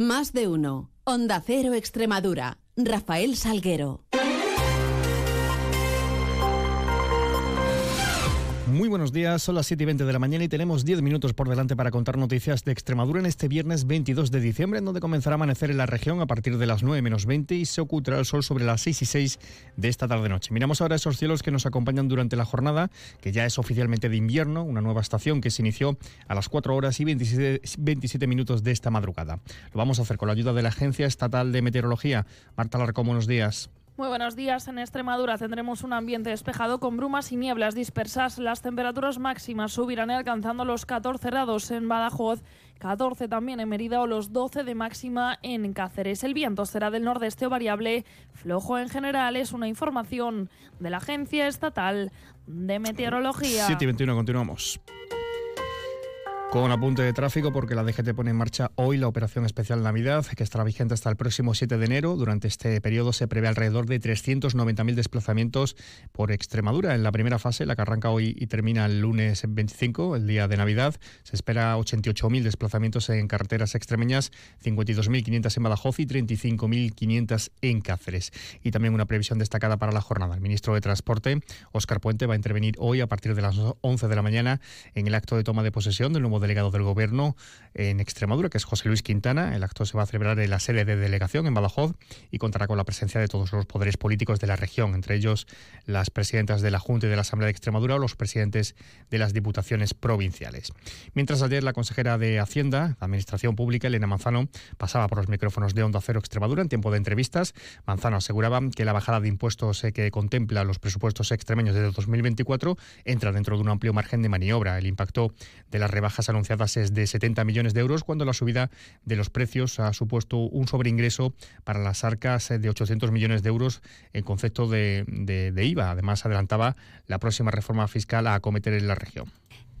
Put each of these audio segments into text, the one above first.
Más de uno. Onda Cero Extremadura. Rafael Salguero. Muy buenos días, son las 7 y 20 de la mañana y tenemos 10 minutos por delante para contar noticias de Extremadura en este viernes 22 de diciembre, en donde comenzará a amanecer en la región a partir de las 9 menos 20 y se ocultará el sol sobre las 6 y 6 de esta tarde-noche. Miramos ahora esos cielos que nos acompañan durante la jornada, que ya es oficialmente de invierno, una nueva estación que se inició a las 4 horas y 27, 27 minutos de esta madrugada. Lo vamos a hacer con la ayuda de la Agencia Estatal de Meteorología. Marta Larcón, buenos días. Muy buenos días. En Extremadura tendremos un ambiente despejado con brumas y nieblas dispersas. Las temperaturas máximas subirán alcanzando los 14 grados en Badajoz, 14 también en Mérida o los 12 de máxima en Cáceres. El viento será del nordeste o variable, flojo en general. Es una información de la Agencia Estatal de Meteorología. 7 y 21, continuamos. Con apunte de tráfico porque la DGT pone en marcha hoy la operación especial Navidad que estará vigente hasta el próximo 7 de enero. Durante este periodo se prevé alrededor de 390.000 desplazamientos por Extremadura. En la primera fase, la que arranca hoy y termina el lunes 25, el día de Navidad, se espera 88.000 desplazamientos en carreteras extremeñas, 52.500 en Badajoz y 35.500 en Cáceres. Y también una previsión destacada para la jornada. El ministro de Transporte, Óscar Puente, va a intervenir hoy a partir de las 11 de la mañana en el acto de toma de posesión del nuevo delegado del Gobierno en Extremadura, que es José Luis Quintana. El acto se va a celebrar en la sede de delegación en Badajoz y contará con la presencia de todos los poderes políticos de la región, entre ellos las presidentas de la Junta y de la Asamblea de Extremadura o los presidentes de las diputaciones provinciales. Mientras ayer la consejera de Hacienda, Administración Pública, Elena Manzano, pasaba por los micrófonos de Onda Cero Extremadura en tiempo de entrevistas, Manzano aseguraba que la bajada de impuestos eh, que contempla los presupuestos extremeños de 2024 entra dentro de un amplio margen de maniobra. El impacto de las rebajas anunciadas es de 70 millones de euros, cuando la subida de los precios ha supuesto un sobreingreso para las arcas de 800 millones de euros en concepto de, de, de IVA. Además, adelantaba la próxima reforma fiscal a acometer en la región.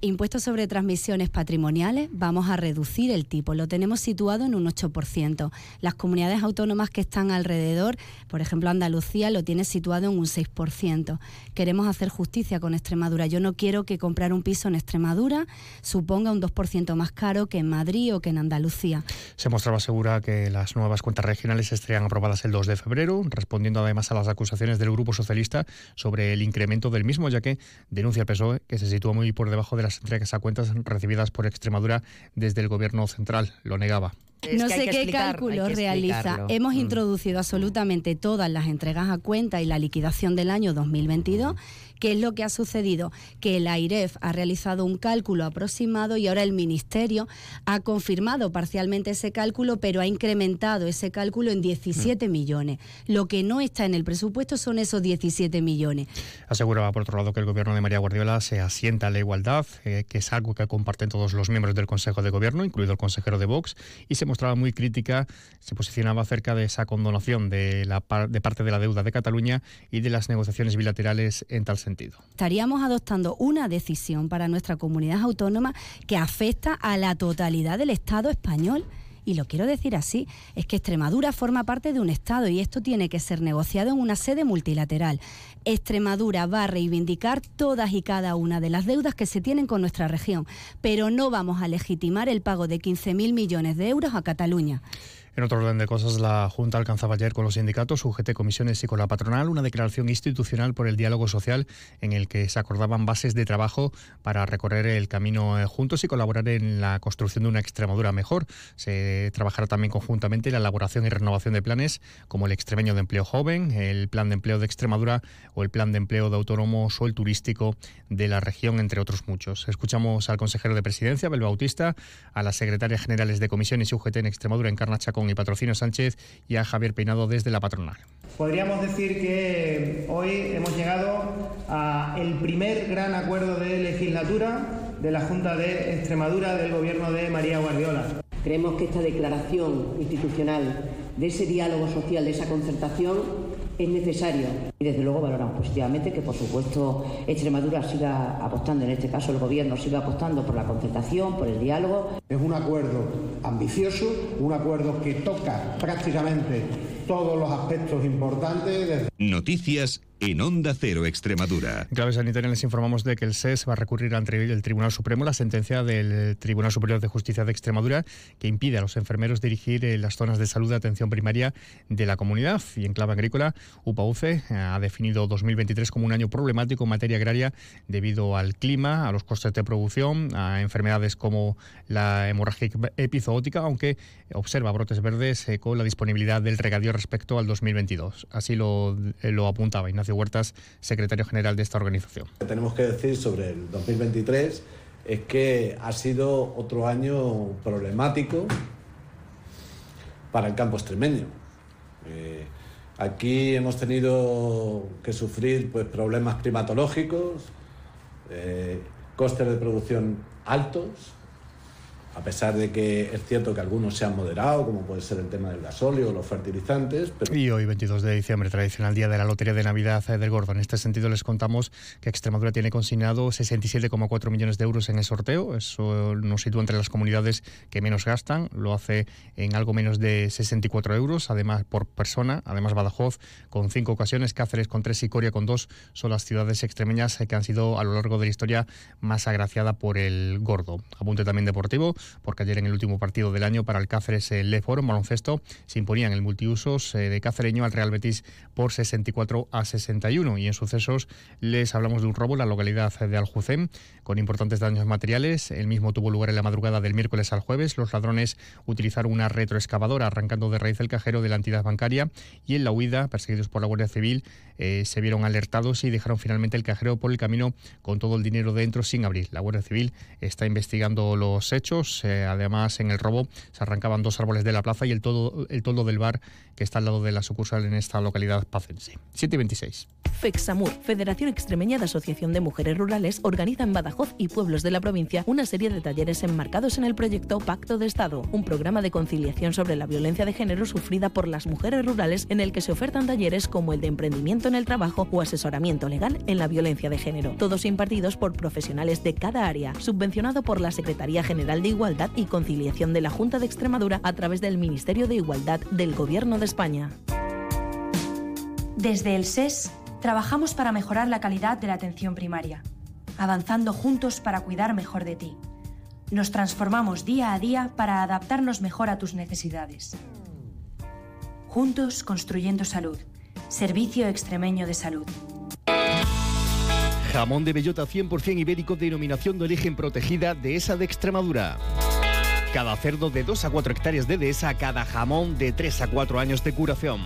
Impuestos sobre transmisiones patrimoniales, vamos a reducir el tipo, lo tenemos situado en un 8%. Las comunidades autónomas que están alrededor, por ejemplo Andalucía, lo tiene situado en un 6%. Queremos hacer justicia con Extremadura. Yo no quiero que comprar un piso en Extremadura suponga un 2% más caro que en Madrid o que en Andalucía. Se mostraba segura que las nuevas cuentas regionales estarían aprobadas el 2 de febrero, respondiendo además a las acusaciones del Grupo Socialista sobre el incremento del mismo, ya que denuncia el PSOE que se sitúa muy por debajo de las entregas a cuentas recibidas por Extremadura desde el Gobierno central. Lo negaba. Es no sé qué cálculo realiza. Hemos mm. introducido absolutamente todas las entregas a cuenta y la liquidación del año 2022. ¿Qué es lo que ha sucedido? Que el AIREF ha realizado un cálculo aproximado y ahora el Ministerio ha confirmado parcialmente ese cálculo, pero ha incrementado ese cálculo en 17 mm. millones. Lo que no está en el presupuesto son esos 17 millones. Aseguraba, por otro lado, que el gobierno de María Guardiola se asienta a la igualdad, eh, que es algo que comparten todos los miembros del Consejo de Gobierno, incluido el consejero de Vox, y se mostraba muy crítica, se posicionaba acerca de esa condonación de, la, de parte de la deuda de Cataluña y de las negociaciones bilaterales en tal sentido. Estaríamos adoptando una decisión para nuestra comunidad autónoma que afecta a la totalidad del Estado español. Y lo quiero decir así, es que Extremadura forma parte de un Estado y esto tiene que ser negociado en una sede multilateral. Extremadura va a reivindicar todas y cada una de las deudas que se tienen con nuestra región, pero no vamos a legitimar el pago de 15.000 millones de euros a Cataluña. En otro orden de cosas, la Junta alcanzaba ayer con los sindicatos, UGT Comisiones y con la patronal una declaración institucional por el diálogo social en el que se acordaban bases de trabajo para recorrer el camino eh, juntos y colaborar en la construcción de una Extremadura mejor. Se trabajará también conjuntamente en la elaboración y renovación de planes como el extremeño de empleo joven, el plan de empleo de Extremadura o el plan de empleo de autónomos o el turístico de la región, entre otros muchos. Escuchamos al consejero de presidencia, Abel Bautista, a las secretarias generales de comisiones y UGT en Extremadura, Encarna Chacón y Patrocinio Sánchez y a Javier Peinado desde la patronal. Podríamos decir que hoy hemos llegado a el primer gran acuerdo de legislatura de la Junta de Extremadura del gobierno de María Guardiola. Creemos que esta declaración institucional de ese diálogo social, de esa concertación, es necesario. Y desde luego valoramos positivamente que, por supuesto, Extremadura siga apostando, en este caso el Gobierno siga apostando por la concertación, por el diálogo. Es un acuerdo ambicioso, un acuerdo que toca prácticamente todos los aspectos importantes. Noticias en Onda Cero Extremadura. En clave sanitaria les informamos de que el SES va a recurrir ante el Tribunal Supremo la sentencia del Tribunal Superior de Justicia de Extremadura que impide a los enfermeros dirigir eh, las zonas de salud de atención primaria de la comunidad. Y en clave agrícola, UPAUCE eh, ha definido 2023 como un año problemático en materia agraria debido al clima, a los costes de producción, a enfermedades como la hemorragia epizootica, aunque observa brotes verdes eh, con la disponibilidad del regadío respecto al 2022. Así lo, lo apuntaba Ignacio Huertas, secretario general de esta organización. Lo que tenemos que decir sobre el 2023 es que ha sido otro año problemático para el campo extremeño. Eh, aquí hemos tenido que sufrir pues, problemas climatológicos, eh, costes de producción altos, a pesar de que es cierto que algunos se han moderado, como puede ser el tema del gasóleo o los fertilizantes. Y hoy, 22 de diciembre, tradicional día de la Lotería de Navidad del Gordo. En este sentido, les contamos que Extremadura tiene consignado 67,4 millones de euros en el sorteo. Eso nos sitúa entre las comunidades que menos gastan. Lo hace en algo menos de 64 euros, además por persona. Además, Badajoz con cinco ocasiones, Cáceres con tres y Coria con dos son las ciudades extremeñas que han sido a lo largo de la historia más agraciada por el Gordo. Apunte también deportivo porque ayer en el último partido del año para el Cáceres el Leforo, en baloncesto, se imponían el multiusos eh, de Cácereño al Real Betis por 64 a 61. Y en sucesos les hablamos de un robo en la localidad de Aljucén, con importantes daños materiales. El mismo tuvo lugar en la madrugada del miércoles al jueves. Los ladrones utilizaron una retroexcavadora arrancando de raíz el cajero de la entidad bancaria y en la huida, perseguidos por la Guardia Civil, eh, se vieron alertados y dejaron finalmente el cajero por el camino con todo el dinero dentro sin abrir. La Guardia Civil está investigando los hechos además, en el robo se arrancaban dos árboles de la plaza y el, todo, el toldo del bar que está al lado de la sucursal en esta localidad pacense. 7 y 26. FEXAMUR, Federación Extremeña de Asociación de Mujeres Rurales, organiza en Badajoz y pueblos de la provincia una serie de talleres enmarcados en el proyecto Pacto de Estado, un programa de conciliación sobre la violencia de género sufrida por las mujeres rurales en el que se ofertan talleres como el de emprendimiento en el trabajo o asesoramiento legal en la violencia de género, todos impartidos por profesionales de cada área, subvencionado por la Secretaría General de Igualdad y Conciliación de la Junta de Extremadura a través del Ministerio de Igualdad del Gobierno de España. Desde el SES trabajamos para mejorar la calidad de la atención primaria, avanzando juntos para cuidar mejor de ti. Nos transformamos día a día para adaptarnos mejor a tus necesidades. Juntos construyendo salud. Servicio Extremeño de Salud. Jamón de bellota 100% ibérico denominación de origen protegida de esa de Extremadura. Cada cerdo de 2 a 4 hectáreas de dehesa, cada jamón de 3 a 4 años de curación.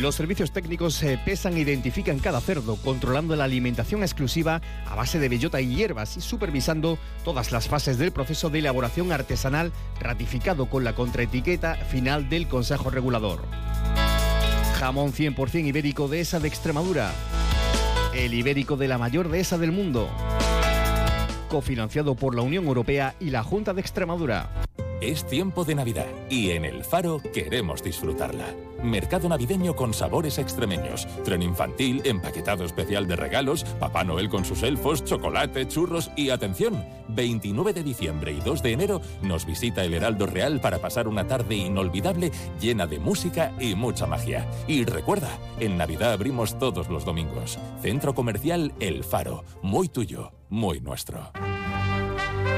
Los servicios técnicos se pesan e identifican cada cerdo, controlando la alimentación exclusiva a base de bellota y hierbas y supervisando todas las fases del proceso de elaboración artesanal ratificado con la contraetiqueta final del Consejo Regulador. Jamón 100% ibérico de esa de Extremadura. El ibérico de la mayor dehesa del mundo. Cofinanciado por la Unión Europea y la Junta de Extremadura. Es tiempo de Navidad y en El Faro queremos disfrutarla. Mercado navideño con sabores extremeños, tren infantil, empaquetado especial de regalos, Papá Noel con sus elfos, chocolate, churros y atención, 29 de diciembre y 2 de enero nos visita el Heraldo Real para pasar una tarde inolvidable llena de música y mucha magia. Y recuerda, en Navidad abrimos todos los domingos. Centro Comercial El Faro, muy tuyo, muy nuestro.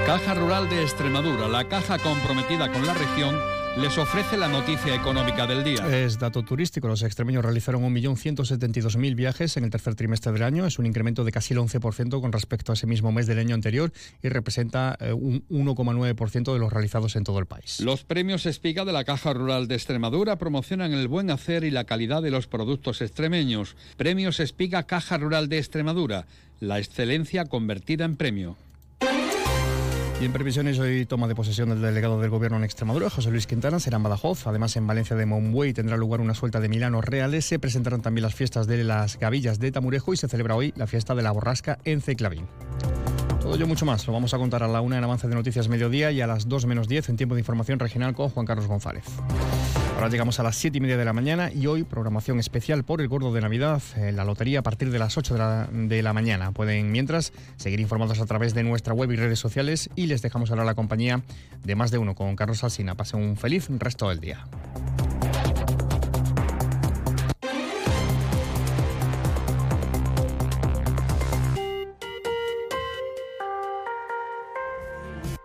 Caja Rural de Extremadura, la caja comprometida con la región, les ofrece la noticia económica del día. Es dato turístico. Los extremeños realizaron 1.172.000 viajes en el tercer trimestre del año. Es un incremento de casi el 11% con respecto a ese mismo mes del año anterior y representa eh, un 1,9% de los realizados en todo el país. Los premios Espiga de la Caja Rural de Extremadura promocionan el buen hacer y la calidad de los productos extremeños. Premios Espiga Caja Rural de Extremadura. La excelencia convertida en premio. Y en previsiones hoy toma de posesión del delegado del gobierno en Extremadura, José Luis Quintana, será en Badajoz. Además, en Valencia de Monbuey tendrá lugar una suelta de Milanos reales. Se presentarán también las fiestas de las gavillas de Tamurejo y se celebra hoy la fiesta de la borrasca en Ceclavín. Todo ello mucho más lo vamos a contar a la una en avance de noticias mediodía y a las dos menos diez en tiempo de información regional con Juan Carlos González. Ahora llegamos a las 7 y media de la mañana y hoy programación especial por el Gordo de Navidad, en la lotería a partir de las 8 de la, de la, mañana. Pueden, mientras, seguir informados a través de nuestra web y redes sociales y les dejamos ahora la compañía de más de uno con Carlos Alsina. Pasen un feliz resto del día.